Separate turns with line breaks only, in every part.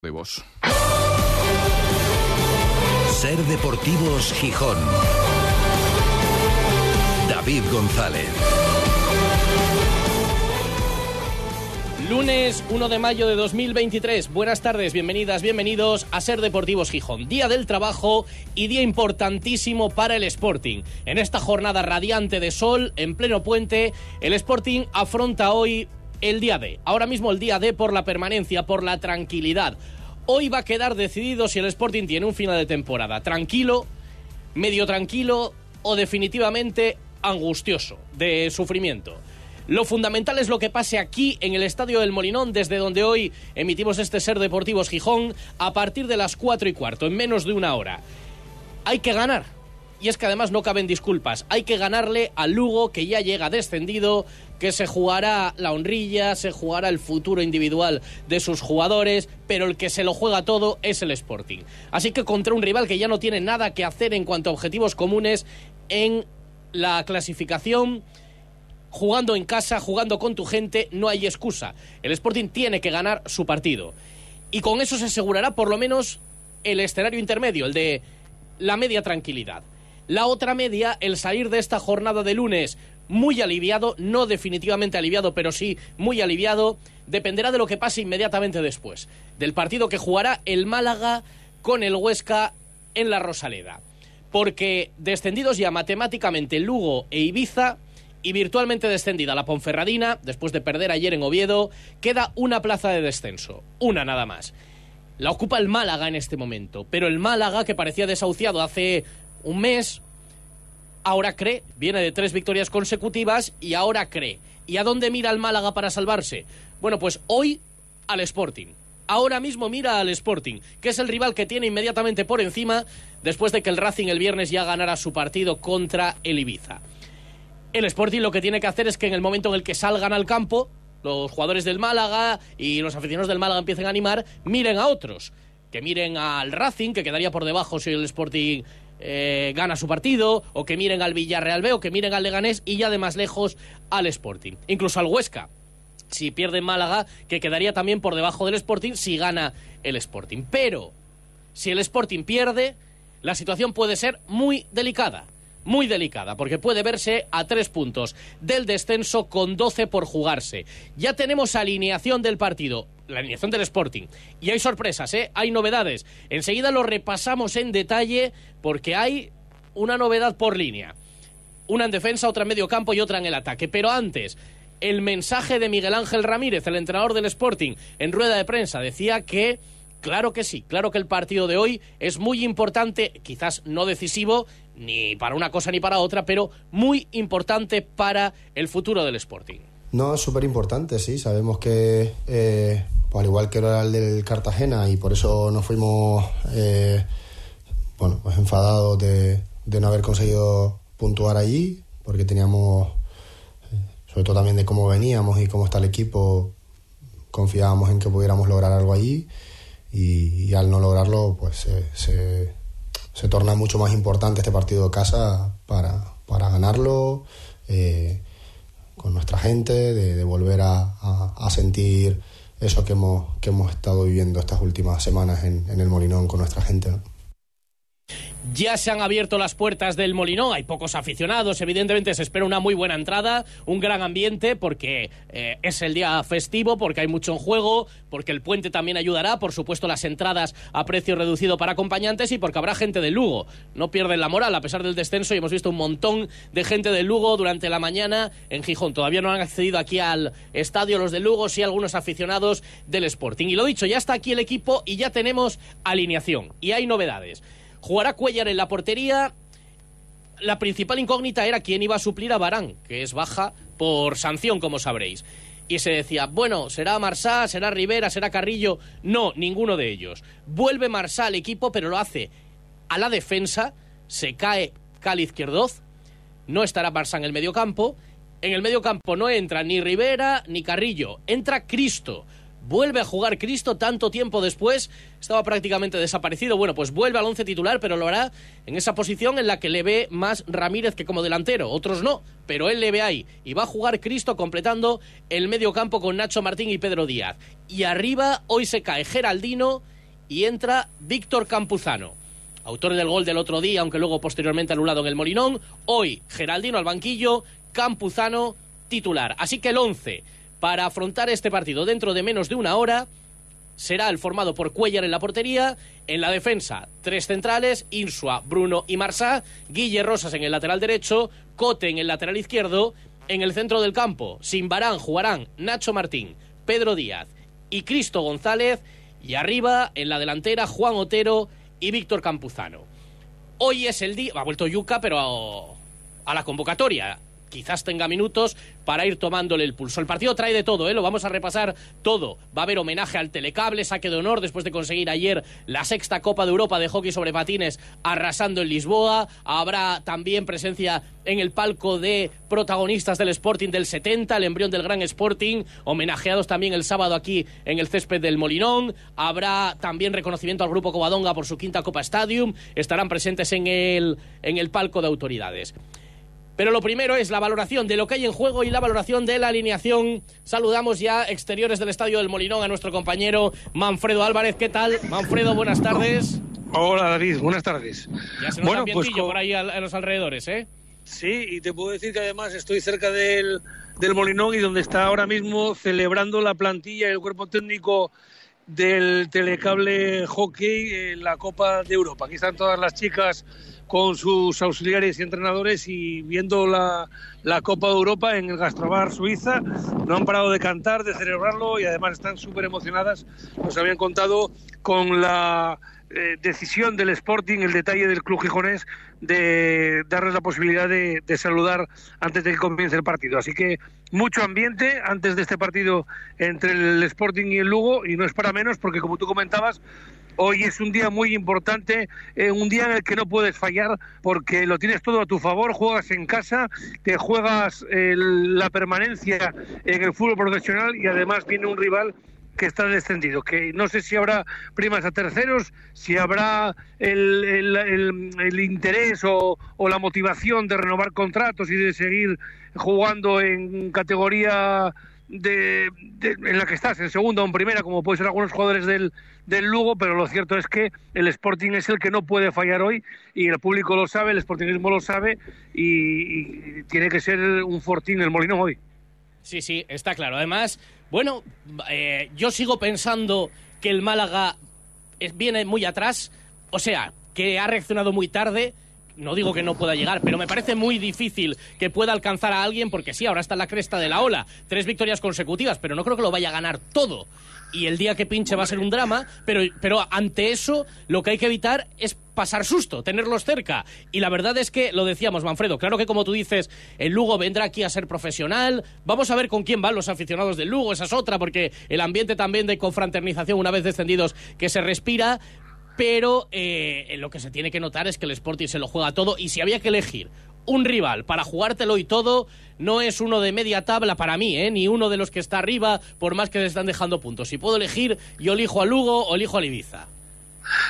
de vos.
Ser Deportivos Gijón. David González.
Lunes 1 de mayo de 2023. Buenas tardes, bienvenidas, bienvenidos a Ser Deportivos Gijón. Día del trabajo y día importantísimo para el Sporting. En esta jornada radiante de sol, en pleno puente, el Sporting afronta hoy el día D. Ahora mismo el día D por la permanencia, por la tranquilidad. Hoy va a quedar decidido si el Sporting tiene un final de temporada tranquilo, medio tranquilo o definitivamente angustioso, de sufrimiento. Lo fundamental es lo que pase aquí en el Estadio del Molinón, desde donde hoy emitimos este Ser Deportivos Gijón, a partir de las 4 y cuarto, en menos de una hora. Hay que ganar, y es que además no caben disculpas. Hay que ganarle al Lugo, que ya llega descendido, que se jugará la honrilla, se jugará el futuro individual de sus jugadores, pero el que se lo juega todo es el Sporting. Así que contra un rival que ya no tiene nada que hacer en cuanto a objetivos comunes en la clasificación, jugando en casa, jugando con tu gente, no hay excusa. El Sporting tiene que ganar su partido. Y con eso se asegurará por lo menos el escenario intermedio, el de la media tranquilidad. La otra media, el salir de esta jornada de lunes muy aliviado, no definitivamente aliviado, pero sí muy aliviado, dependerá de lo que pase inmediatamente después, del partido que jugará el Málaga con el Huesca en la Rosaleda. Porque descendidos ya matemáticamente Lugo e Ibiza y virtualmente descendida la Ponferradina, después de perder ayer en Oviedo, queda una plaza de descenso, una nada más. La ocupa el Málaga en este momento, pero el Málaga, que parecía desahuciado hace un mes, ahora cree, viene de tres victorias consecutivas y ahora cree. ¿Y a dónde mira el Málaga para salvarse? Bueno, pues hoy al Sporting. Ahora mismo mira al Sporting, que es el rival que tiene inmediatamente por encima después de que el Racing el viernes ya ganara su partido contra el Ibiza. El Sporting lo que tiene que hacer es que en el momento en el que salgan al campo, los jugadores del Málaga y los aficionados del Málaga empiecen a animar, miren a otros. Que miren al Racing, que quedaría por debajo si el Sporting eh, gana su partido, o que miren al Villarreal B, o que miren al Leganés y ya de más lejos al Sporting. Incluso al Huesca, si pierde Málaga, que quedaría también por debajo del Sporting si gana el Sporting. Pero si el Sporting pierde, la situación puede ser muy delicada. Muy delicada, porque puede verse a tres puntos del descenso con 12 por jugarse. Ya tenemos alineación del partido la alineación del Sporting. Y hay sorpresas, ¿eh? hay novedades. Enseguida lo repasamos en detalle porque hay una novedad por línea. Una en defensa, otra en medio campo y otra en el ataque. Pero antes, el mensaje de Miguel Ángel Ramírez, el entrenador del Sporting, en rueda de prensa, decía que, claro que sí, claro que el partido de hoy es muy importante, quizás no decisivo, ni para una cosa ni para otra, pero muy importante para el futuro del Sporting.
No, es súper importante, sí. Sabemos que eh, al igual que era el del Cartagena, y por eso nos fuimos eh, bueno, pues enfadados de, no haber conseguido puntuar allí, porque teníamos, eh, sobre todo también de cómo veníamos y cómo está el equipo, confiábamos en que pudiéramos lograr algo allí, y, al no lograrlo, pues se, se, torna mucho más importante este partido de casa para, para ganarlo. Eh, con nuestra gente, de, volver a, a sentir eso que hemos, que hemos estado viviendo estas últimas semanas en, en el Molinón con nuestra gente.
Ya se han abierto las puertas del Molinón, hay pocos aficionados, evidentemente se espera una muy buena entrada, un gran ambiente porque eh, es el día festivo, porque hay mucho en juego, porque el puente también ayudará, por supuesto las entradas a precio reducido para acompañantes y porque habrá gente de Lugo. No pierden la moral a pesar del descenso y hemos visto un montón de gente de Lugo durante la mañana en Gijón. Todavía no han accedido aquí al estadio los de Lugo, sí algunos aficionados del Sporting. Y lo dicho, ya está aquí el equipo y ya tenemos alineación y hay novedades. Jugará Cuellar en la portería. La principal incógnita era quién iba a suplir a Barán, que es baja por sanción, como sabréis. Y se decía, bueno, será Marsá, será Rivera, será Carrillo. No, ninguno de ellos. Vuelve Marsá al equipo, pero lo hace a la defensa. Se cae Cali Izquierdoz. No estará Marsá en el medio campo. En el medio campo no entra ni Rivera ni Carrillo. Entra Cristo. Vuelve a jugar Cristo tanto tiempo después, estaba prácticamente desaparecido. Bueno, pues vuelve al once titular, pero lo hará en esa posición en la que le ve más Ramírez que como delantero. Otros no, pero él le ve ahí. Y va a jugar Cristo completando el medio campo con Nacho Martín y Pedro Díaz. Y arriba hoy se cae Geraldino y entra Víctor Campuzano autor del gol del otro día, aunque luego posteriormente anulado en el Molinón. Hoy, Geraldino al banquillo, Campuzano titular. Así que el 11 para afrontar este partido dentro de menos de una hora será el formado por Cuellar en la portería, en la defensa tres centrales, Insua, Bruno y Marsá, Guille Rosas en el lateral derecho, Cote en el lateral izquierdo, en el centro del campo, sin Barán jugarán Nacho Martín, Pedro Díaz y Cristo González, y arriba en la delantera Juan Otero y Víctor Campuzano. Hoy es el día, ha vuelto Yuca, pero a la convocatoria quizás tenga minutos para ir tomándole el pulso. El partido trae de todo, ¿eh? lo vamos a repasar todo. Va a haber homenaje al telecable, saque de honor después de conseguir ayer la sexta Copa de Europa de hockey sobre patines arrasando en Lisboa. Habrá también presencia en el palco de protagonistas del Sporting del 70, el embrión del Gran Sporting, homenajeados también el sábado aquí en el césped del Molinón. Habrá también reconocimiento al Grupo Covadonga por su quinta Copa Stadium. Estarán presentes en el, en el palco de autoridades. Pero lo primero es la valoración de lo que hay en juego y la valoración de la alineación. Saludamos ya exteriores del Estadio del Molinón a nuestro compañero Manfredo Álvarez. ¿Qué tal? Manfredo, buenas tardes.
Hola David, buenas tardes.
Ya se nos bueno, pues por ahí a, los alrededores, ¿eh?
Sí, y te puedo decir que además estoy cerca del, del Molinón y donde está ahora mismo celebrando la plantilla y el cuerpo técnico del telecable hockey en la Copa de Europa. Aquí están todas las chicas con sus auxiliares y entrenadores y viendo la, la Copa de Europa en el Gastrobar Suiza. No han parado de cantar, de celebrarlo y además están súper emocionadas. Nos habían contado con la eh, decisión del Sporting, el detalle del club gijonés de darles la posibilidad de, saludar antes de que comience el partido. Así que mucho ambiente antes de este partido entre el Sporting y el Lugo y no es para menos porque como tú comentabas Hoy es un día muy importante, eh, un día en el que no puedes fallar porque lo tienes todo a tu favor, juegas en casa, te juegas la permanencia en el fútbol profesional y además viene un rival que está descendido, que no sé si habrá primas a terceros, si habrá el, interés o, o, la motivación de renovar contratos y de seguir jugando en categoría de, en la que estás, en segunda o en primera, como pueden ser algunos jugadores del, del Lugo, pero lo cierto es que el Sporting es el que no puede fallar hoy y el público lo sabe, el Sportingismo lo sabe y, tiene que ser un fortín el Molino hoy.
Sí, sí, está claro. Además, bueno, eh, yo sigo pensando que el Málaga viene muy atrás, o sea, que ha reaccionado muy tarde no digo que no pueda llegar, pero me parece muy difícil que pueda alcanzar a alguien porque sí, ahora está en la cresta de la ola. Tres victorias consecutivas, pero no creo que lo vaya a ganar todo. Y el día que pinche va a ser un drama, pero, pero ante eso lo que hay que evitar es pasar susto, tenerlos cerca. Y la verdad es que, lo decíamos, Manfredo, claro que como tú dices, el Lugo vendrá aquí a ser profesional. Vamos a ver con quién van los aficionados del Lugo, esa es otra, porque el ambiente también de confraternización una vez descendidos que se respira pero eh, lo que se tiene que notar es que el Sporting se lo juega todo y si había que elegir un rival para jugártelo y todo, no es uno de media tabla para mí, ¿eh? ni uno de los que está arriba, por más que le están dejando puntos. Si puedo elegir, yo elijo a Lugo o elijo a Ibiza.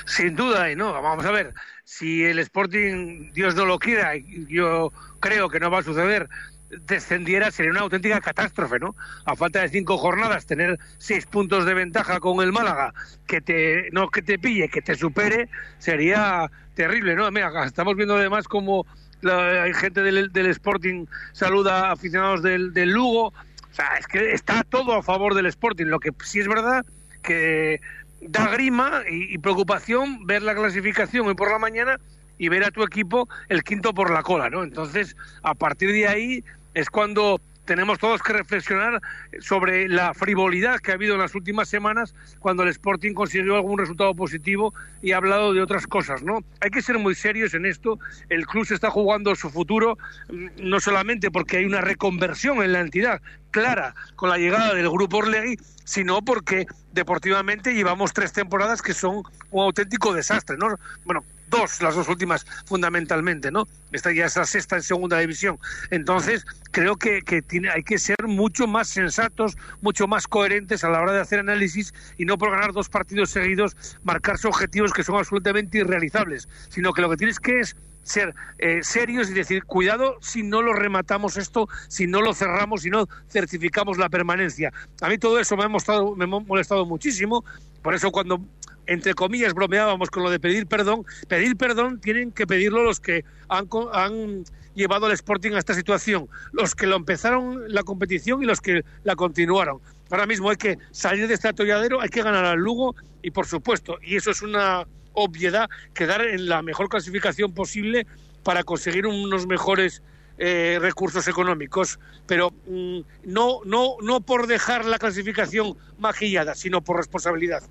Sin duda, y no, vamos a ver, si el Sporting, Dios no lo quiera, yo creo que no va a suceder, descendiera sería una auténtica catástrofe, ¿no? A falta de cinco jornadas, tener seis puntos de ventaja con el Málaga, que te, no que te pille, que te supere, sería terrible, ¿no? Mira, estamos viendo además como hay gente del, Sporting saluda a aficionados del, del Lugo, o sea, es que está todo a favor del Sporting, lo que sí es verdad que da grima y, preocupación ver la clasificación hoy por la mañana y ver a tu equipo el quinto por la cola, ¿no? Entonces, a partir de ahí es cuando tenemos todos que reflexionar sobre la frivolidad que ha habido en las últimas semanas cuando el Sporting consiguió algún resultado positivo y ha hablado de otras cosas, ¿no? Hay que ser muy serios en esto. El club se está jugando su futuro mm, no solamente porque hay una reconversión en la entidad clara con la llegada del grupo Orlegui, sino porque deportivamente llevamos tres temporadas que son un auténtico desastre, ¿no? Bueno, dos, las dos últimas fundamentalmente, ¿no? Esta ya es sexta en segunda división. Entonces, creo que, que tiene, hay que ser mucho más sensatos, mucho más coherentes a la hora de hacer análisis y no por ganar dos partidos seguidos marcarse objetivos que son absolutamente irrealizables, sino que lo que tienes que es ser eh, serios y decir, cuidado si no lo rematamos esto, si no lo cerramos, si no certificamos la permanencia. A mí todo eso me ha, me ha molestado muchísimo, por eso cuando entre comillas, bromeábamos con lo de pedir perdón. Pedir perdón tienen que pedirlo los que han, han llevado al Sporting a esta situación, los que lo empezaron la competición y los que la continuaron. Ahora mismo hay que salir de este atolladero, hay que ganar al Lugo y, por supuesto, y eso es una obviedad, quedar en la mejor clasificación posible para conseguir unos mejores eh, recursos económicos, pero mm, no, no, no por dejar la clasificación maquillada, sino por responsabilidad.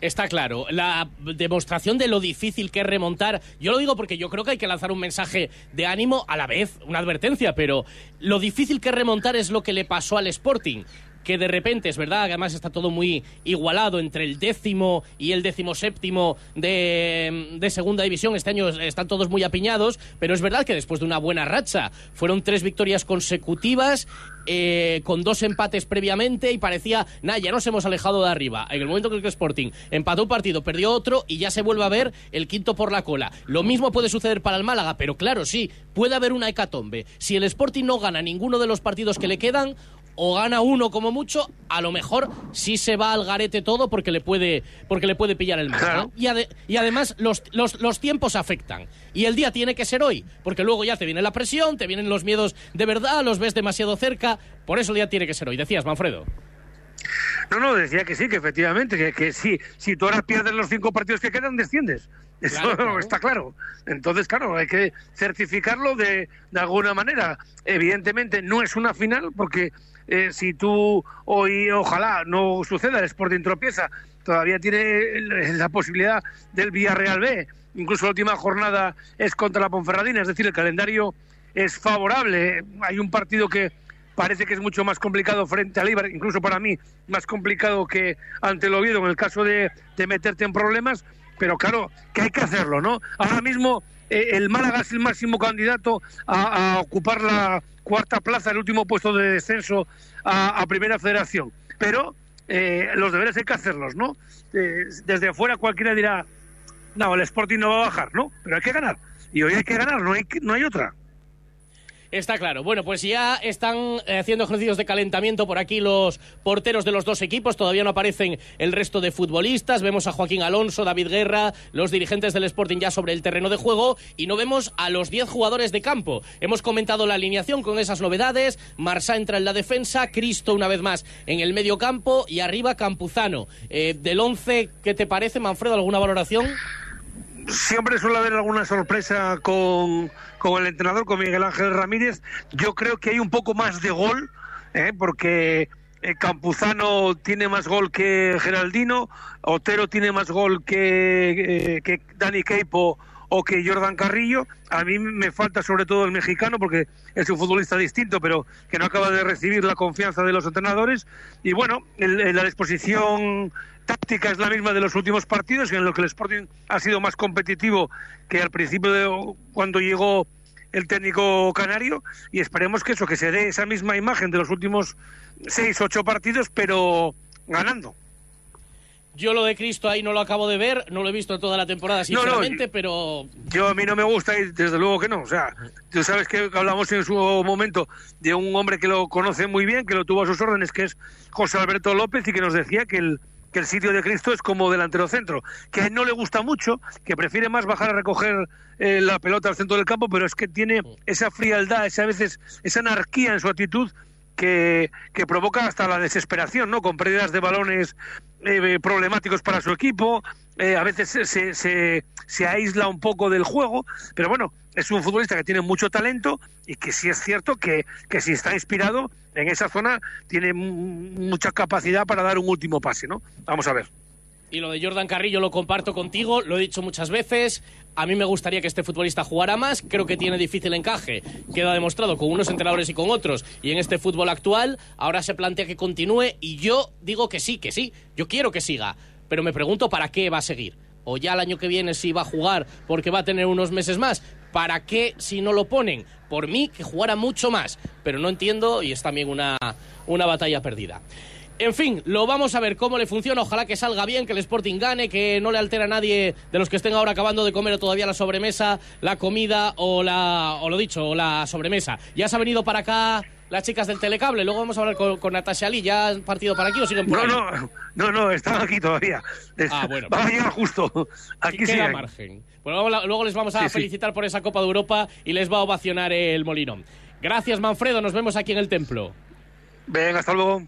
Está claro. La demostración de lo difícil que es remontar. Yo lo digo porque yo creo que hay que lanzar un mensaje de ánimo a la vez, una advertencia, pero lo difícil que es remontar es lo que le pasó al Sporting que de repente es verdad, además está todo muy igualado entre el décimo y el décimo séptimo de, segunda división. Este año están todos muy apiñados, pero es verdad que después de una buena racha fueron tres victorias consecutivas. Eh, con dos empates previamente y parecía, nada, ya nos hemos alejado de arriba. En el momento que el Sporting empató un partido, perdió otro y ya se vuelve a ver el quinto por la cola. Lo mismo puede suceder para el Málaga, pero claro, sí, puede haber una hecatombe. Si el Sporting no gana ninguno de los partidos que le quedan, o gana uno como mucho, a lo mejor sí se va al garete todo porque le puede, porque le puede pillar el. Y, y, además los, los, los, tiempos afectan. Y el día tiene que ser hoy, porque luego ya te viene la presión, te vienen los miedos de verdad, los ves demasiado cerca. Por eso el día tiene que ser hoy. Decías, Manfredo.
No, no, decía que sí, que efectivamente, que, que sí, si tú ahora pierdes los cinco partidos que quedan, desciendes. Eso está claro. Entonces, claro, hay que certificarlo de, de alguna manera. Evidentemente no es una final porque eh, si tú hoy, ojalá no suceda, el Sporting tropieza, todavía tiene la posibilidad del Villarreal B. Incluso la última jornada es contra la Ponferradina, es decir, el calendario es favorable. Hay un partido que parece que es mucho más complicado frente al Ibar, incluso para mí más complicado que ante el Oviedo en el caso de, meterte en problemas, pero claro, que hay que hacerlo, ¿no? Ahora mismo eh, el Málaga es el máximo candidato a ocupar la cuarta plaza, el último puesto de descenso a, Primera Federación. Pero eh, los deberes hay que hacerlos, ¿no? Eh, desde afuera cualquiera dirá, no, el Sporting no va a bajar, ¿no? Pero hay que ganar. Y hoy hay que ganar, no hay, no hay otra.
Está claro. Bueno, pues ya están eh, haciendo ejercicios de calentamiento por aquí los porteros de los dos equipos. Todavía no aparecen el resto de futbolistas. Vemos a Joaquín Alonso, David Guerra, los dirigentes del Sporting ya sobre el terreno de juego y no vemos a los 10 jugadores de campo. Hemos comentado la alineación con esas novedades. Marsá entra en la defensa, Cristo una vez más en el medio campo y arriba Campuzano. Eh, del 11, ¿qué te parece, Manfredo? ¿Alguna valoración?
Siempre suele haber alguna sorpresa con, el entrenador, con Miguel Ángel Ramírez. Yo creo que hay un poco más de gol, ¿eh? porque eh, Campuzano tiene más gol que Geraldino, Otero tiene más gol que, eh, que Dani Keipo o que Jordan Carrillo. A mí me falta sobre todo el mexicano porque es un futbolista distinto, pero que no acaba de recibir la confianza de los entrenadores. Y bueno, la disposición táctica es la misma de los últimos partidos, en lo que el Sporting ha sido más competitivo que al principio de cuando llegó el técnico canario y esperemos que eso, que se dé esa misma imagen de los últimos seis, ocho partidos, pero ganando.
Yo lo de Cristo ahí no lo acabo de ver, no lo he visto toda la temporada, sinceramente, pero...
Yo a mí no me gusta y desde luego que no. O sea, tú sabes que hablamos en su momento de un hombre que lo conoce muy bien, que lo tuvo a sus órdenes, que es José Alberto López, y que nos decía que el, que el sitio de Cristo es como delantero centro, que no le gusta mucho, que prefiere más bajar a recoger eh, la pelota al centro del campo, pero es que tiene esa frialdad, esa, a veces esa anarquía en su actitud que, que, provoca hasta la desesperación, ¿no? Con pérdidas de balones eh, problemáticos para su equipo, eh, a veces se, se, se, aísla un poco del juego, pero bueno, es un futbolista que tiene mucho talento y que sí es cierto que, que si está inspirado en esa zona tiene mucha capacidad para dar un último pase, ¿no? Vamos a ver.
Y lo de Jordan Carrillo lo comparto contigo, lo he dicho muchas veces. A mí me gustaría que este futbolista jugara más, creo que tiene difícil encaje. Queda demostrado con unos entrenadores y con otros. Y en este fútbol actual, ahora se plantea que continúe y yo digo que sí, que sí. Yo quiero que siga. Pero me pregunto para qué va a seguir o ya el año que viene si va a jugar porque va a tener unos meses más. ¿Para qué si no lo ponen? Por mí, que jugara mucho más. Pero no entiendo y es también una, una batalla perdida. En fin, lo vamos a ver cómo le funciona. Ojalá que salga bien, que el Sporting gane, que no le altera a nadie de los que estén ahora acabando de comer todavía la sobremesa, la comida o la, o lo dicho, o la sobremesa. Ya se ha venido para acá las chicas del telecable. Luego vamos a hablar con, con Natasha Ali. ¿Ya han partido para aquí o siguen por
No,
ahí?
no, no, no, están aquí todavía.
Ah, bueno.
Vamos a llegar justo. Aquí
queda
siguen.
margen. Bueno, luego, les vamos a
Sí, sí.
felicitar por esa Copa de Europa y les va a ovacionar el Molinón. Gracias, Manfredo. Nos vemos aquí en el templo.
Venga, hasta luego.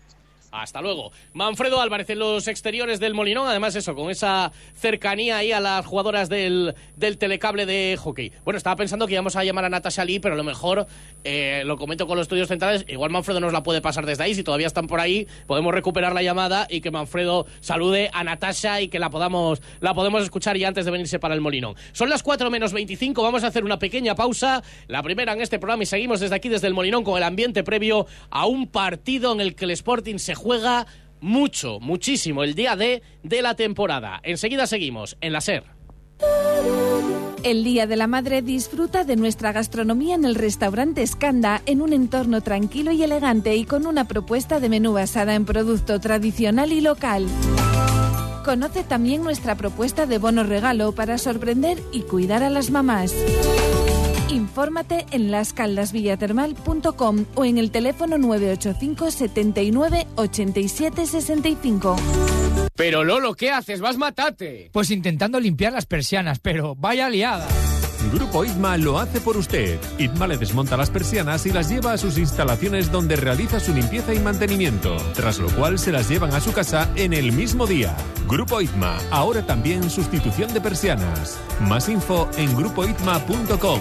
Hasta luego. Manfredo Álvarez en los exteriores del Molinón, además eso, con esa cercanía ahí a las jugadoras del, del telecable de hockey. Bueno, estaba pensando que íbamos a llamar a Natasha Lee, pero a lo mejor eh, lo comento con los estudios centrales, igual Manfredo nos la puede pasar desde ahí, si todavía están por ahí, podemos recuperar la llamada y que Manfredo salude a Natasha y que la podamos, la podemos escuchar ya antes de venirse para el Molinón. Son las 4 menos 25, vamos a hacer una pequeña pausa, la primera en este programa y seguimos desde aquí, desde el Molinón, con el ambiente previo a un partido en el que el Sporting se juega mucho, muchísimo el día D de la temporada. Enseguida seguimos en la SER.
El Día de la Madre disfruta de nuestra gastronomía en el restaurante Skanda en un entorno tranquilo y elegante y con una propuesta de menú basada en producto tradicional y local. Conoce también nuestra propuesta de bono regalo para sorprender y cuidar a las mamás. Infórmate en lascaldasvillatermal.com o en el teléfono 985 79 87 65.
Pero Lolo, ¿qué haces? Vas matate.
Pues intentando limpiar las persianas, pero vaya liada.
Grupo ITMA lo hace por usted. ITMA le desmonta las persianas y las lleva a sus instalaciones donde realiza su limpieza y mantenimiento, tras lo cual se las llevan a su casa en el mismo día. Grupo ITMA, ahora también sustitución de persianas. Más info en grupoitma.com.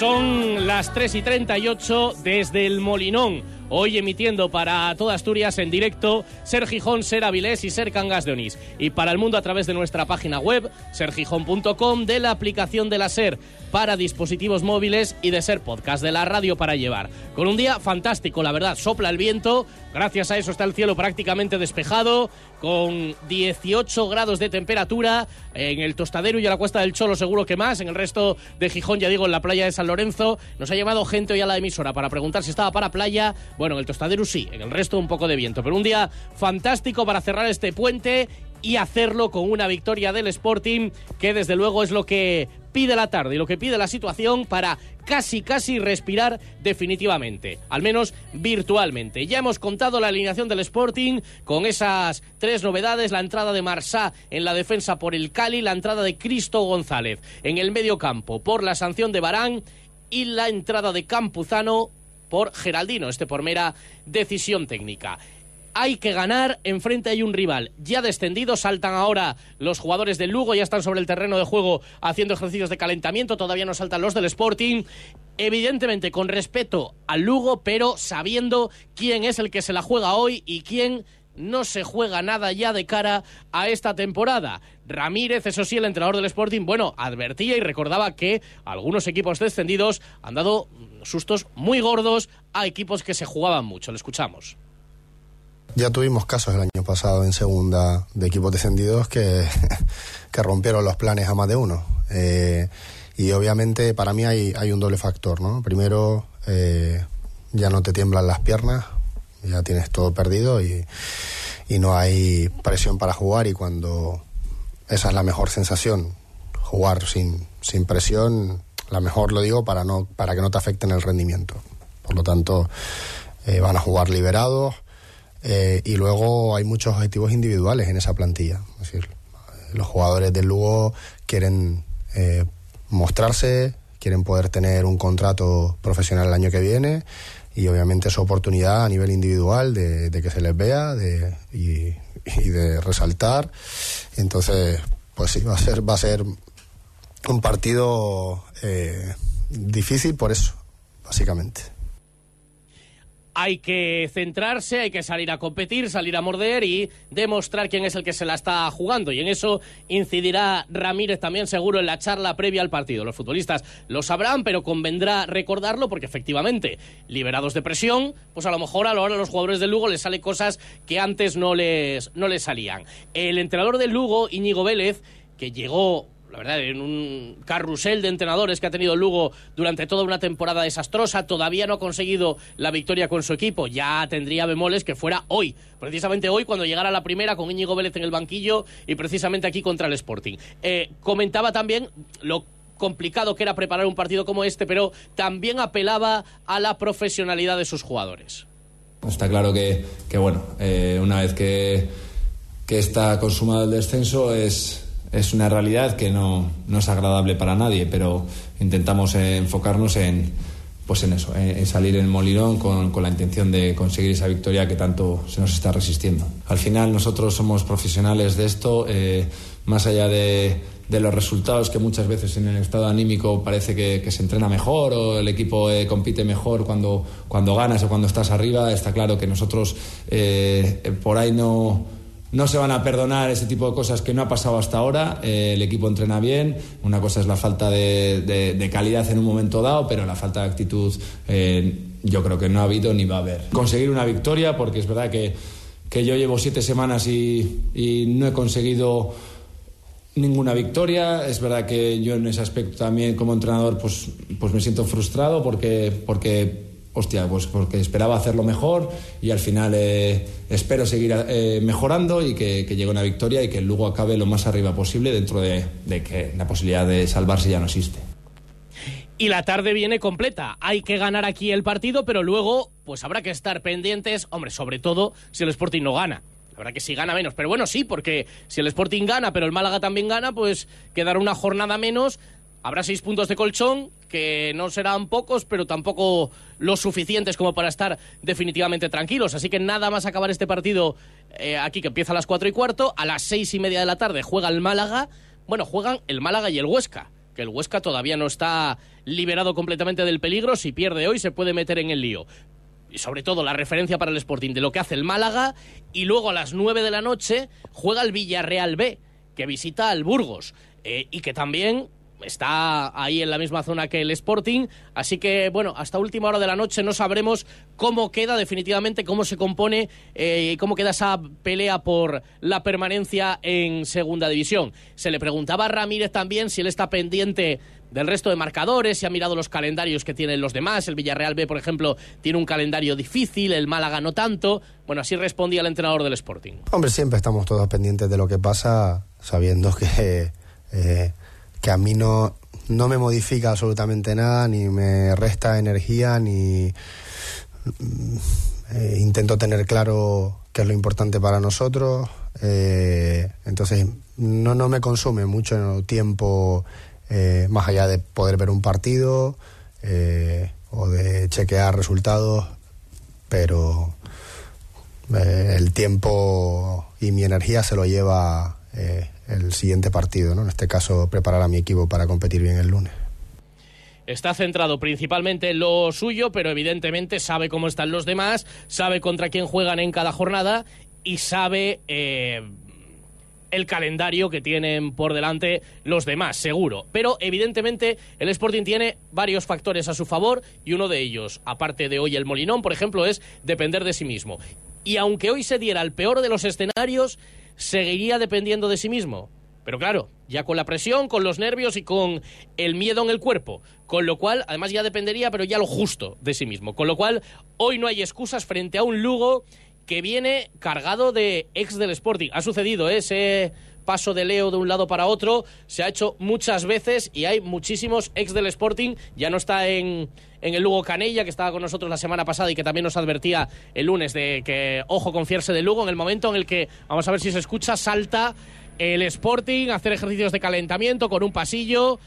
Son las 3 y 38 desde el Molinón. Hoy emitiendo para toda Asturias en directo Ser Gijón, Ser Avilés y Ser Cangas de Onís. Y para el mundo a través de nuestra página web, sergijón.com, de la aplicación de la Ser para dispositivos móviles y de Ser Podcast, de la radio para llevar. Con un día fantástico, la verdad, sopla el viento, gracias a eso está el cielo prácticamente despejado, con 18 grados de temperatura, en el Tostadero y a la Cuesta del Cholo seguro que más, en el resto de Gijón, ya digo, en la playa de San Lorenzo, nos ha llamado gente hoy a la emisora para preguntar si estaba para playa, bueno, en el Tostadero sí, en el resto un poco de viento, pero un día fantástico para cerrar este puente y hacerlo con una victoria del Sporting, que desde luego es lo que pide la tarde y lo que pide la situación para casi casi respirar definitivamente, al menos virtualmente. Ya hemos contado la alineación del Sporting con esas tres novedades, la entrada de Marsá en la defensa por el Cali, la entrada de Cristo González en el medio campo por la sanción de Barán y la entrada de Campuzano por Geraldino, este por mera decisión técnica hay que ganar, enfrente hay un rival ya descendido, saltan ahora los jugadores del Lugo, ya están sobre el terreno de juego haciendo ejercicios de calentamiento, todavía no saltan los del Sporting, evidentemente con respeto al Lugo, pero sabiendo quién es el que se la juega hoy y quién no se juega nada ya de cara a esta temporada. Ramírez, eso sí, el entrenador del Sporting, bueno, advertía y recordaba que algunos equipos descendidos han dado sustos muy gordos a equipos que se jugaban mucho. Lo escuchamos.
Ya tuvimos casos el año pasado en segunda de equipos descendidos que, que rompieron los planes a más de uno. Eh, y obviamente para mí hay, hay un doble factor, ¿no? Primero, eh, ya no te tiemblan las piernas, ya tienes todo perdido y, y no hay presión para jugar y cuando esa es la mejor sensación, jugar sin, sin presión, la mejor lo digo para, no, para que no te afecten el rendimiento. Por lo tanto, eh, van a jugar liberados eh, y luego hay muchos objetivos individuales en esa plantilla. Es decir, los jugadores del Lugo quieren eh, mostrarse, quieren poder tener un contrato profesional el año que viene y obviamente su oportunidad a nivel individual de, que se les vea de, y, de resaltar. Entonces, pues sí, va a ser, va a ser un partido eh, difícil por eso, básicamente
hay que centrarse, hay que salir a competir, salir a morder y demostrar quién es el que se la está jugando. Y en eso incidirá Ramírez también seguro en la charla previa al partido. Los futbolistas lo sabrán, pero convendrá recordarlo porque efectivamente, liberados de presión, pues a lo mejor a la hora de los jugadores del Lugo les salen cosas que antes no les, no les salían. El entrenador del Lugo, Íñigo Vélez, que llegó la verdad, en un carrusel de entrenadores que ha tenido Lugo durante toda una temporada desastrosa, todavía no ha conseguido la victoria con su equipo. Ya tendría bemoles que fuera hoy, precisamente hoy, cuando llegara la primera con Íñigo Vélez en el banquillo y precisamente aquí contra el Sporting. Eh, comentaba también lo complicado que era preparar un partido como este, pero también apelaba a la profesionalidad de sus jugadores.
Está claro que, bueno, eh, una vez que, que está consumado el descenso es es una realidad que no, no, es agradable para nadie, pero intentamos enfocarnos en, pues en eso, en, salir en Molinón con, con, la intención de conseguir esa victoria que tanto se nos está resistiendo. Al final nosotros somos profesionales de esto, eh, más allá de, de, los resultados que muchas veces en el estado anímico parece que, que se entrena mejor o el equipo eh, compite mejor cuando, cuando ganas o cuando estás arriba, está claro que nosotros eh, por ahí no no se van a perdonar ese tipo de cosas que no ha pasado hasta ahora. Eh, el equipo entrena bien. Una cosa es la falta de, calidad en un momento dado, pero la falta de actitud eh, yo creo que no ha habido ni va a haber. Conseguir una victoria, porque es verdad que, yo llevo siete semanas y, no he conseguido ninguna victoria. Es verdad que yo en ese aspecto también como entrenador pues, pues me siento frustrado porque, porque hostia, pues porque esperaba hacerlo mejor y al final eh, espero seguir eh, mejorando y que, llegue una victoria y que luego acabe lo más arriba posible dentro de, que la posibilidad de salvarse ya no existe.
Y la tarde viene completa. Hay que ganar aquí el partido, pero luego pues habrá que estar pendientes, hombre, sobre todo si el Sporting no gana. Verdad que si gana menos, pero bueno, sí, porque si el Sporting gana, pero el Málaga también gana, pues quedará una jornada menos Habrá seis puntos de colchón, que no serán pocos, pero tampoco los suficientes como para estar definitivamente tranquilos. Así que nada más acabar este partido eh, aquí, que empieza a las cuatro y cuarto, a las seis y media de la tarde juega el Málaga. Bueno, juegan el Málaga y el Huesca, que el Huesca todavía no está liberado completamente del peligro. Si pierde hoy, se puede meter en el lío. Y sobre todo la referencia para el Sporting de lo que hace el Málaga. Y luego a las nueve de la noche juega el Villarreal B, que visita al Burgos. Eh, y que también está ahí en la misma zona que el Sporting, así que bueno, hasta última hora de la noche no sabremos cómo queda definitivamente, cómo se compone eh, cómo queda esa pelea por la permanencia en Segunda División. Se le preguntaba a Ramírez también si él está pendiente del resto de marcadores, si ha mirado los calendarios que tienen los demás. El Villarreal B, por ejemplo, tiene un calendario difícil, el Málaga no tanto. Bueno, así respondía el entrenador del Sporting.
Hombre, siempre estamos todos pendientes de lo que pasa, sabiendo que eh, que a mí no, no me modifica absolutamente nada, ni me resta energía, ni mm, eh, intento tener claro qué es lo importante para nosotros. Eh, entonces, no, no me consume mucho tiempo eh, más allá de poder ver un partido o de chequear resultados, pero el tiempo y mi energía se lo lleva el siguiente partido, ¿no? En este caso, preparar a mi equipo para competir bien el lunes.
Está centrado principalmente en lo suyo, pero evidentemente sabe cómo están los demás, sabe contra quién juegan en cada jornada y sabe eh, el calendario que tienen por delante los demás, seguro. Pero evidentemente el Sporting tiene varios factores a su favor y uno de ellos, aparte de hoy el Molinón, por ejemplo, es depender de sí mismo. Y aunque hoy se diera el peor de los escenarios, seguiría dependiendo de sí mismo. Pero claro, ya con la presión, con los nervios y con el miedo en el cuerpo. Con lo cual, además ya dependería, pero ya lo justo de sí mismo. Con lo cual, hoy no hay excusas frente a un Lugo que viene cargado de ex del Sporting. Ha sucedido ¿eh? ese paso de Leo de un lado para otro, se ha hecho muchas veces y hay muchísimos ex del Sporting. Ya no está en, en el Lugo Canella, que estaba con nosotros la semana pasada y que también nos advertía el lunes de que, ojo, confiarse de Lugo en el momento en el que, vamos a ver si se escucha, salta el Sporting hacer ejercicios de calentamiento con un pasillo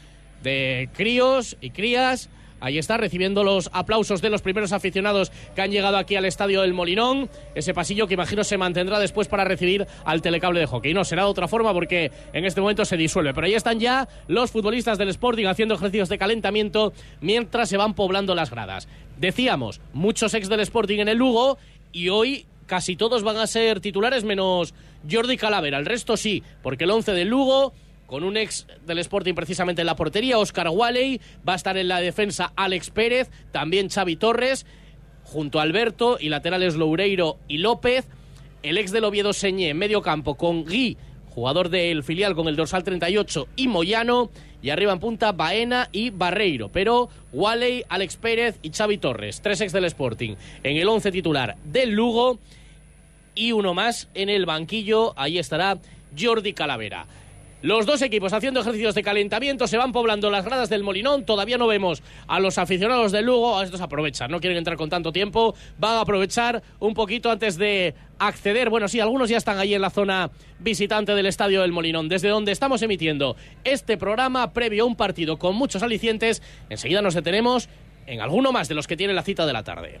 de críos y crías Ahí está, recibiendo los aplausos de los primeros aficionados que han llegado aquí al estadio del Molinón. Ese pasillo que imagino se mantendrá después para recibir al telecable de hockey. No, será de otra forma porque en este momento se disuelve. Pero ahí están ya los futbolistas del Sporting haciendo ejercicios de calentamiento mientras se van poblando las gradas. Decíamos, muchos ex del Sporting en el Lugo y hoy casi todos van a ser titulares menos Jordi Calavera. El resto sí, porque el 11 del Lugo con un ex del Sporting precisamente en la portería, Oscar Walley, va a estar en la defensa Alex Pérez, también Xavi Torres, junto a Alberto y laterales Loureiro y López, el ex del Oviedo Señé en medio campo con Gui, jugador del filial con el dorsal 38 y Moyano, y arriba en punta Baena y Barreiro, pero Walley, Alex Pérez y Xavi Torres, tres ex del Sporting. En el 11 titular del Lugo. Y uno más en el banquillo, ahí estará Jordi Calavera. Los dos equipos haciendo ejercicios de calentamiento, se van poblando las gradas del Molinón. Todavía no vemos a los aficionados del Lugo. Estos aprovechan, no quieren entrar con tanto tiempo. Van a aprovechar un poquito antes de acceder. Bueno, sí, algunos ya están ahí en la zona visitante del Estadio del Molinón, desde donde estamos emitiendo este programa previo a un partido con muchos alicientes. Enseguida nos detenemos en alguno más de los que tiene la cita de la tarde.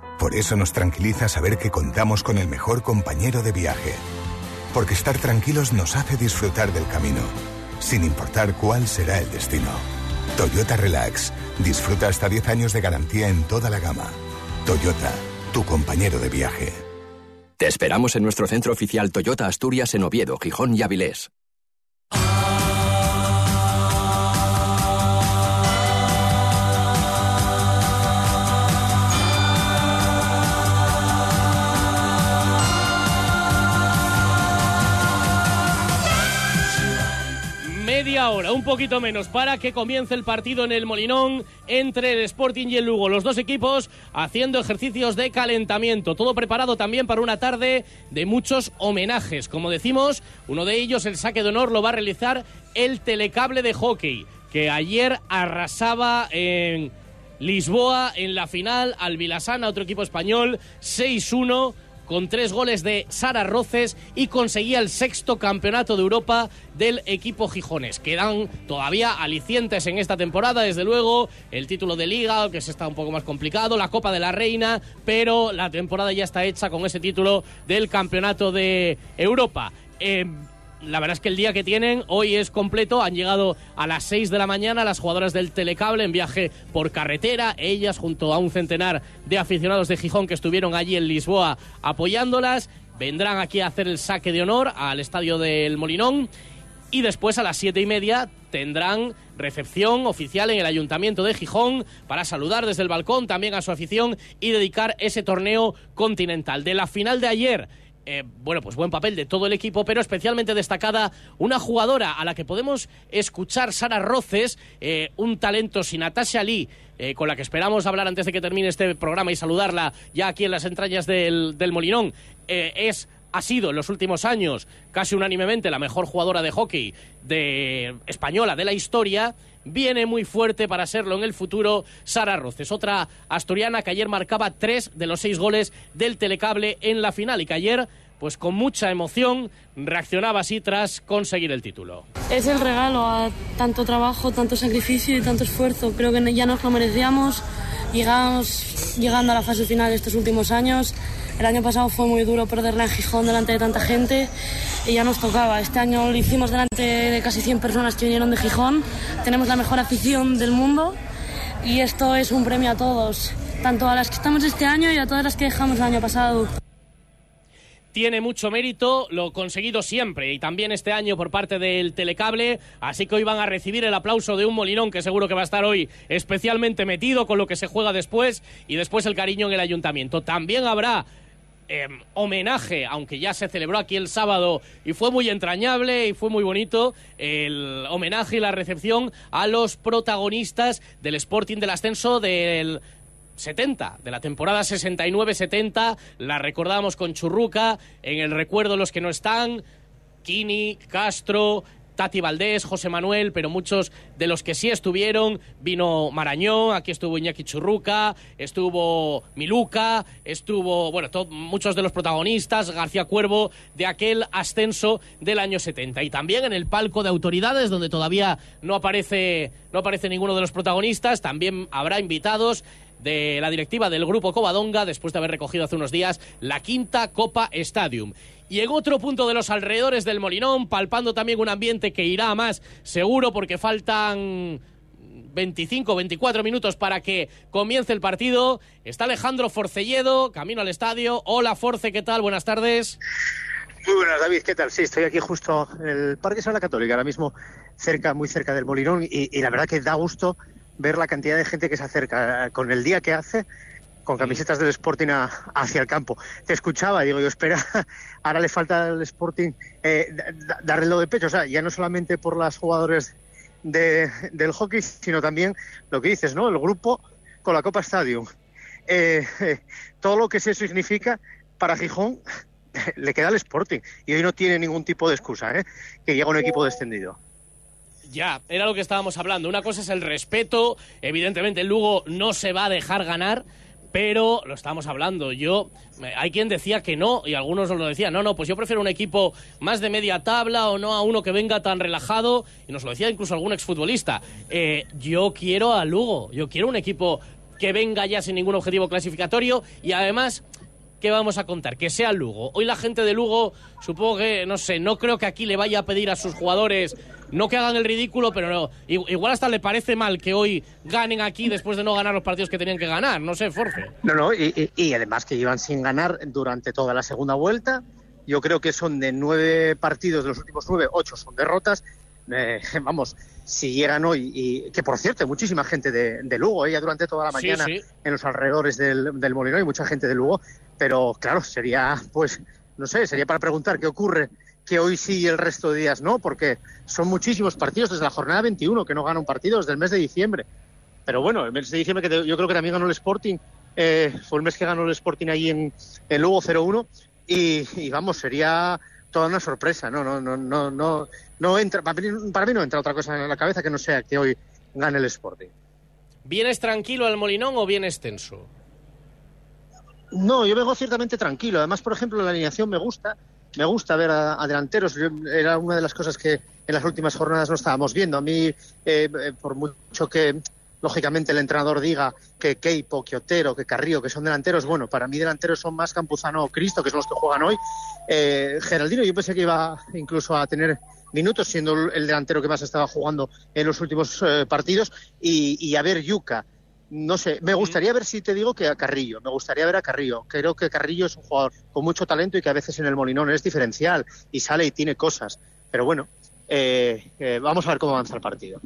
por eso nos tranquiliza saber que contamos con el mejor compañero de viaje. Porque estar tranquilos nos hace disfrutar del camino, sin importar cuál será el destino. Toyota Relax. Disfruta hasta 10 años de garantía en toda la gama. Toyota, tu compañero de viaje.
Te esperamos en nuestro centro oficial Toyota Asturias en Oviedo, Gijón y Avilés.
Ahora, un poquito menos, para que comience el partido en el Molinón entre el Sporting y el Lugo. Los dos equipos haciendo ejercicios de calentamiento. Todo preparado también para una tarde de muchos homenajes. Como decimos, uno de ellos, el saque de honor, lo va a realizar el telecable de hockey, que ayer arrasaba en Lisboa en la final al Vilasana, otro equipo español, 6-1 con tres goles de Sara Roces y conseguía el sexto campeonato de Europa del equipo Gijones. Quedan todavía alicientes en esta temporada, desde luego, el título de liga, que se está un poco más complicado, la Copa de la Reina, pero la temporada ya está hecha con ese título del campeonato de Europa. Em, la verdad es que el día que tienen hoy es completo. Han llegado a las 6 de la mañana las jugadoras del Telecable en viaje por carretera. Ellas junto a un centenar de aficionados de Gijón que estuvieron allí en Lisboa apoyándolas. Vendrán aquí a hacer el saque de honor al estadio del Molinón. Y después a las siete y media tendrán recepción oficial en el Ayuntamiento de Gijón para saludar desde el balcón también a su afición y dedicar ese torneo continental. De la final de ayer eh, bueno, pues buen papel de todo el equipo, pero especialmente destacada una jugadora a la que podemos escuchar, Sara Roces, eh, un talento sin Natasha Lee, eh, con la que esperamos hablar antes de que termine este programa y saludarla ya aquí en las entrañas del, del Molinón. es ha sido en los últimos años casi unánimemente la mejor jugadora de hockey de española de la historia viene muy fuerte para serlo en el futuro Sara Roces, otra asturiana que ayer marcaba tres de los seis goles del telecable en la final y que ayer pues con mucha emoción reaccionaba así tras conseguir el título.
Es el regalo a tanto trabajo, tanto sacrificio y tanto esfuerzo. Creo que ya nos lo merecíamos. Llegamos llegando a la fase final estos últimos años. El año pasado fue muy duro perderla en Gijón delante de tanta gente y ya nos tocaba. Este año lo hicimos delante de casi 100 personas que vinieron de Gijón. Tenemos la mejor afición del mundo y esto es un premio a todos, tanto a las que estamos este año y a todas las que dejamos el año pasado
tiene mucho mérito, lo conseguido siempre y también este año por parte del Telecable, así que hoy van a recibir el aplauso de un Molinón que seguro que va a estar hoy especialmente metido con lo que se juega después y después el cariño en el ayuntamiento. También habrá em, homenaje, aunque ya se celebró aquí el sábado y fue muy entrañable y fue muy bonito, el homenaje y la recepción a los protagonistas del Sporting del Ascenso del 70, de la temporada 69-70. La recordamos con Churruca, en el recuerdo los que no están, Kini, Castro, Tati Valdés, José Manuel, pero muchos de los que sí estuvieron, vino Marañón, aquí estuvo Iñaki Churruca, estuvo Miluca, estuvo, bueno, muchos de los protagonistas, García Cuervo, de aquel ascenso del año 70. Y también en el palco de autoridades, donde todavía no aparece, no aparece ninguno de los protagonistas, también habrá invitados de la directiva del Grupo Covadonga después de haber recogido hace unos días la quinta Copa Stadium. Y en otro punto de los alrededores del Molinón, palpando también un ambiente que irá a más seguro porque faltan 25, 24 minutos para que comience el partido. Está Alejandro Forcelledo, camino al estadio. Hola Force, ¿qué tal? Buenas tardes.
Muy buenas, David, ¿qué tal? Sí, estoy aquí justo en el Parque Sala Católica, ahora mismo cerca, muy cerca del Molinón, y la verdad que da gusto ver la cantidad de gente que se acerca con el día que hace con camisetas del Sporting hacia el campo. Te escuchaba, digo yo, espera, ahora le falta al Sporting eh, darle lo de pecho, o sea, ya no solamente por las jugadores del hockey, sino también lo que dices, ¿no? El grupo con la Copa Stadium. Eh, eh, todo lo que eso significa para Gijón le queda al Sporting y hoy no tiene ningún tipo de excusa, ¿eh? Que llega un equipo descendido.
Ya, era lo que estábamos hablando. Una cosa es el respeto. Evidentemente, el Lugo no se va a dejar ganar. Pero lo estábamos hablando. Yo, hay quien decía que no, y algunos nos lo decían. No, no, pues yo prefiero un equipo más de media tabla o no a uno que venga tan relajado. Y nos lo decía incluso algún exfutbolista. Eh, yo quiero a Lugo. Yo quiero un equipo que venga ya sin ningún objetivo clasificatorio y además ¿qué vamos a contar? Que sea Lugo. Hoy la gente de Lugo, supongo que, no sé, no creo que aquí le vaya a pedir a sus jugadores no que hagan el ridículo, pero no, igual hasta le parece mal que hoy ganen aquí después de no ganar los partidos que tenían que ganar. No sé, Force.
No, no, y, además que llevan sin ganar durante toda la segunda vuelta. Yo creo que son de nueve partidos, de los últimos nueve, ocho son derrotas. Eh, vamos, si llegan hoy, y que por cierto, muchísima gente de, Lugo, ella durante toda la mañana en los alrededores del, del Molino, hay mucha gente de Lugo, pero claro, sería, pues, no sé, sería para preguntar qué ocurre que hoy sí y el resto de días no, porque son muchísimos partidos desde la jornada 21 que no gana un partido desde el mes de diciembre. Pero bueno, el mes de diciembre que yo creo que también ganó el Sporting, eh, fue el mes que ganó el Sporting ahí en, el Lugo 0-1 y, vamos, sería toda una sorpresa, no, no, no, no, no, entra, para mí, no entra otra cosa en la cabeza que no sea que hoy gane el Sporting.
¿Vienes tranquilo al Molinón o vienes tenso?
No, yo vengo ciertamente tranquilo. Además, por ejemplo, la alineación me gusta me gusta ver a, delanteros. era una de las cosas que en las últimas jornadas no estábamos viendo. A mí, eh, eh, por mucho que lógicamente el entrenador diga que Keipo, que Otero, que Carrillo, que son delanteros, bueno, para mí delanteros son más Campuzano o Cristo, que son los que juegan hoy. Eh, Geraldino, yo pensé que iba incluso a tener minutos siendo el delantero que más estaba jugando en los últimos partidos. Y, y a ver, Yuca, no sé, me gustaría ver si te digo que a Carrillo, me gustaría ver a Carrillo. Creo que Carrillo es un jugador con mucho talento y que a veces en el Molinón es diferencial y sale y tiene cosas. Pero bueno, eh, eh, vamos a ver cómo avanza el partido.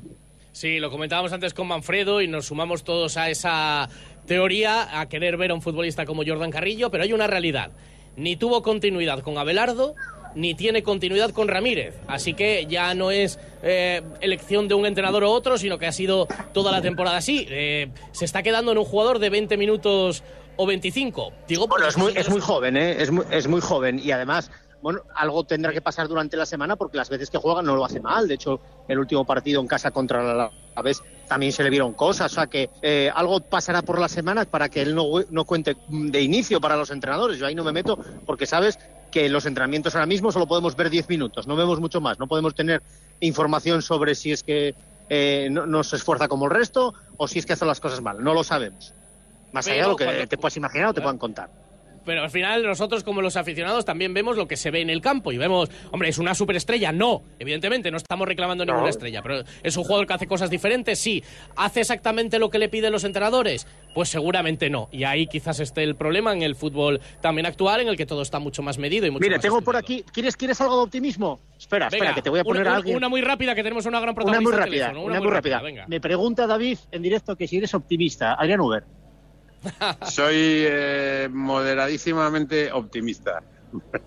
Sí, lo comentábamos antes con Manfredo y nos sumamos todos a esa teoría, a querer ver a un futbolista como Jordan Carrillo, pero hay una realidad. Ni tuvo continuidad con Abelardo, ni tiene continuidad con Ramírez. Así que ya no es eh, elección de un entrenador u otro, sino que ha sido toda la temporada así. Eh, se está quedando en un jugador de 20 minutos o 25. Digo,
bueno, es muy, es muy joven, ¿eh? es, muy, es muy joven y además bueno, algo tendrá que pasar durante la semana porque las veces que juega no lo hace mal. De hecho, el último partido en casa contra la vez también se le vieron cosas. O sea que eh, algo pasará por la semana para que él no, no cuente de inicio para los entrenadores. Yo ahí no me meto porque sabes que los entrenamientos ahora mismo solo podemos ver 10 minutos, no vemos mucho más, no podemos tener información sobre si es que eh, no, no se esfuerza como el resto o si es que hace las cosas mal, no lo sabemos. Más allá de lo que
cuando-
te puedas imaginar o te puedan contar.
Pero al final nosotros como los aficionados también vemos lo que se ve en el campo y vemos, hombre, es una superestrella, no, evidentemente no estamos reclamando ninguna estrella, pero es un jugador que hace cosas diferentes, sí, hace exactamente lo que le piden los entrenadores, pues seguramente no, y ahí quizás esté el problema en el fútbol también actual en el que todo está mucho más medido y mucho
Mire,
más
tengo por aquí, ¿quieres, ¿quieres algo de optimismo? Espera,
Venga,
espera, que te voy a poner
una,
a
una-
alguien.
una muy rápida que tenemos una gran
Una
protagonista
muy
al
rápida,
teléfono,
una muy rápida.
venga.
Me pregunta David en directo que si eres optimista. Adrián Uber.
Soy eh, moderadísimamente optimista.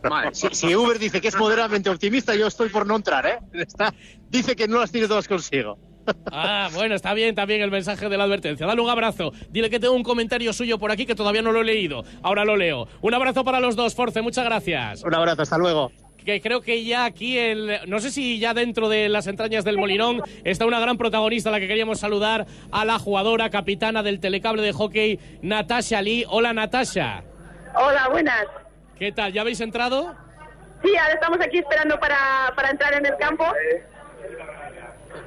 Vale, si, si Uber dice que es moderadamente optimista, yo estoy por no entrar, ¿eh? Está- dice que no las tiene todas consigo.
Ah, bueno, está bien también el mensaje de la advertencia. Dale un abrazo. Dile que tengo un comentario suyo por aquí que todavía no lo he leído. Ahora lo leo. Un abrazo para los dos, Force. Muchas gracias.
Un abrazo, hasta luego.
Que creo que ya aquí, el, no sé si ya dentro de las entrañas del Molinón está una gran protagonista a la que queríamos saludar a la jugadora capitana del telecable de hockey, Natasha Lee. Hola, Natasha.
Hola, buenas.
¿Qué tal? ¿Ya habéis entrado?
Sí, ahora estamos aquí esperando para, para entrar en el campo.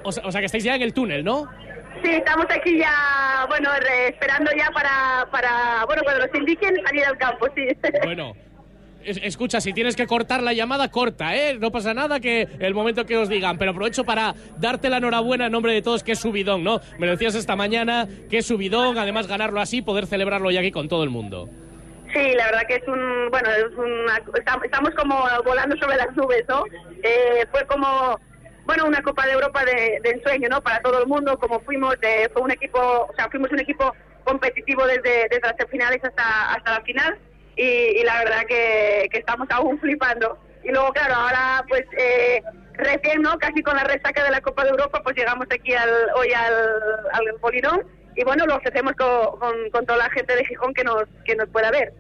O sea, o sea que estáis ya en el túnel, ¿no?
Sí, estamos aquí ya, bueno, re- esperando ya para, para, bueno, cuando nos indiquen salir al campo, sí.
Bueno. Es- Escucha, si tienes que cortar la llamada, corta, ¿eh? No pasa nada que el momento que os digan. Pero aprovecho para darte la enhorabuena en nombre de todos, que es subidón, ¿no? Me lo decías esta mañana, que es subidón, además ganarlo así, poder celebrarlo ya aquí con todo el mundo.
Sí, la verdad que es un, bueno, es una, estam- estamos como volando sobre las nubes, ¿no? Eh, fue como, bueno, una Copa de Europa de, de ensueño, ¿no? Para todo el mundo, como fuimos, eh, fue un equipo, o sea, fuimos un equipo competitivo desde, desde las finales hasta, hasta la final y, y la verdad que, que estamos aún flipando. Y luego, claro, ahora pues eh, recién, ¿no? Casi con la resaca de la Copa de Europa, pues llegamos aquí al, hoy al, al Molinón y bueno, lo ofrecemos con, con, con toda la gente de Gijón que nos, que nos pueda ver.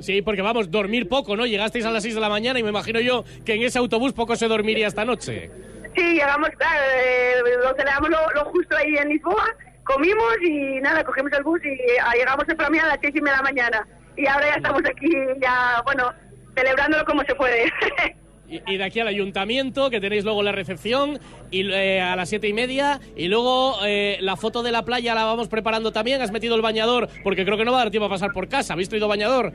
Sí, porque vamos, dormir poco, ¿no? Llegasteis a las 6 de la mañana y me imagino yo que en ese autobús poco se dormiría esta noche.
Sí, llegamos, claro, eh, lo celebramos lo, lo justo ahí en Lisboa, comimos y nada, cogimos el bus y eh, llegamos en Flamia a las seis y media de la mañana. Y ahora ya estamos aquí, ya, bueno, celebrándolo como se puede.
Y, de aquí al ayuntamiento, que tenéis luego la recepción, y eh, a las siete y media, y luego eh, la foto de la playa la vamos preparando también. Has metido el bañador, porque creo que no va a dar tiempo a pasar por casa. ¿Habéis traído bañador?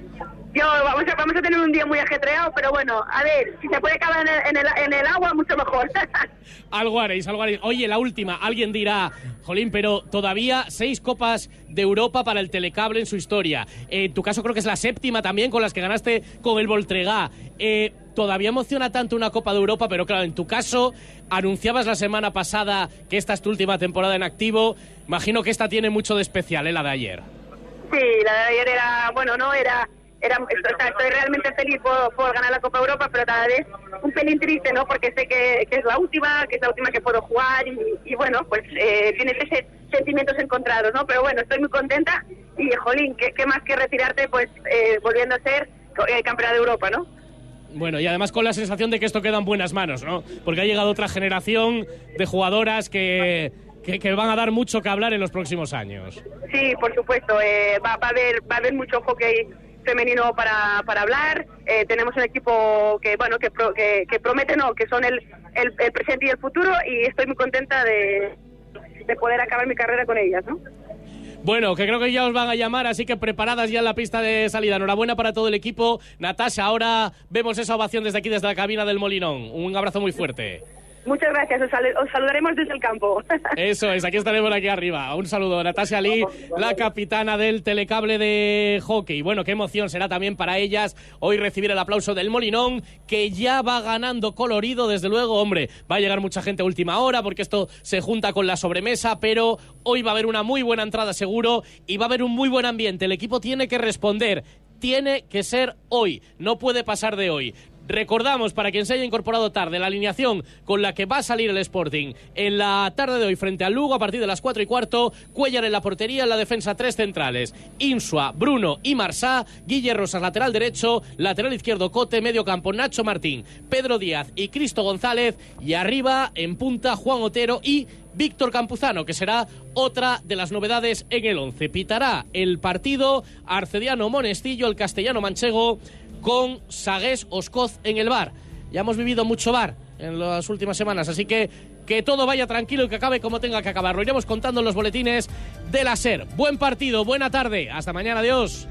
Yo, vamos a, vamos a tener un día muy ajetreado, pero bueno, a ver, si se puede acabar en el, en el, en el agua, mucho mejor.
Algo haréis, algo haréis. Oye, la última, alguien dirá, Jolín, pero todavía seis copas de Europa para el telecable en su historia. Eh, en tu caso creo que es la séptima también con las que ganaste con el Voltregá. Eh, todavía emociona tanto una Copa de Europa, pero claro, en tu caso anunciabas la semana pasada que esta es tu última temporada en activo. Imagino que esta tiene mucho de especial, ¿eh? la de ayer.
Sí, la de ayer era, bueno, no, era, era sea, estoy realmente feliz por, por ganar la Copa Europa, pero tal vez un pelín triste, ¿no? Porque sé que, que es la última, que es la última que puedo jugar y, y bueno, pues eh, tienes ese sentimientos encontrados, ¿no? Pero bueno, estoy muy contenta y, jolín, ¿qué, qué más que retirarte, pues, eh, volviendo a ser eh, campeona de Europa, ¿no?
Bueno, y además con la sensación de que esto queda en buenas manos, ¿no? Porque ha llegado otra generación de jugadoras que, que, que van a dar mucho que hablar en los próximos años.
Sí, por supuesto. eh, va, va a haber va a haber mucho hockey femenino para, para hablar. eh, tenemos un equipo que bueno que, pro- que, promete no que son el, el, el presente y el futuro y estoy muy contenta de, de poder acabar mi carrera con ellas, ¿no?
Bueno, que creo que ya os van a llamar, así que preparadas ya en la pista de salida. Enhorabuena para todo el equipo. Natasha, ahora vemos esa ovación desde aquí, desde la cabina del Molinón. Un abrazo muy fuerte.
Muchas gracias. Os, sal- os saludaremos desde el campo.
Eso es, aquí estaremos aquí arriba. Un saludo, Natasha Lee, la capitana del telecable de hockey. Bueno, qué emoción será también para ellas hoy recibir el aplauso del Molinón, que ya va ganando colorido, desde luego, hombre. Va a llegar mucha gente a última hora porque esto se junta con la sobremesa, pero hoy va a haber una muy buena entrada seguro y va a haber un muy buen ambiente. El equipo tiene que responder. Tiene que ser hoy, no puede pasar de hoy. Recordamos, para quien se haya incorporado tarde, la alineación con la que va a salir el Sporting en la tarde de hoy frente al Lugo a partir de las 4 y cuarto. Cuellar en la portería, en la defensa tres centrales. Insua, Bruno y Marsá. Guille Rosas, lateral derecho. Lateral izquierdo, Cote. Medio campo, Nacho Martín. Pedro Díaz y Cristo González. Y arriba, en punta, Juan Otero y Víctor Campuzano, que será otra de las novedades en el 11. Pitará el partido Arcediano Monestillo, el castellano manchego con Sagués Oscoz en el bar. Ya hemos vivido mucho bar en las últimas semanas, así que que todo vaya tranquilo y que acabe como tenga que acabar. Lo iremos contando en los boletines de la SER. Buen partido, buena tarde. Hasta mañana, adiós.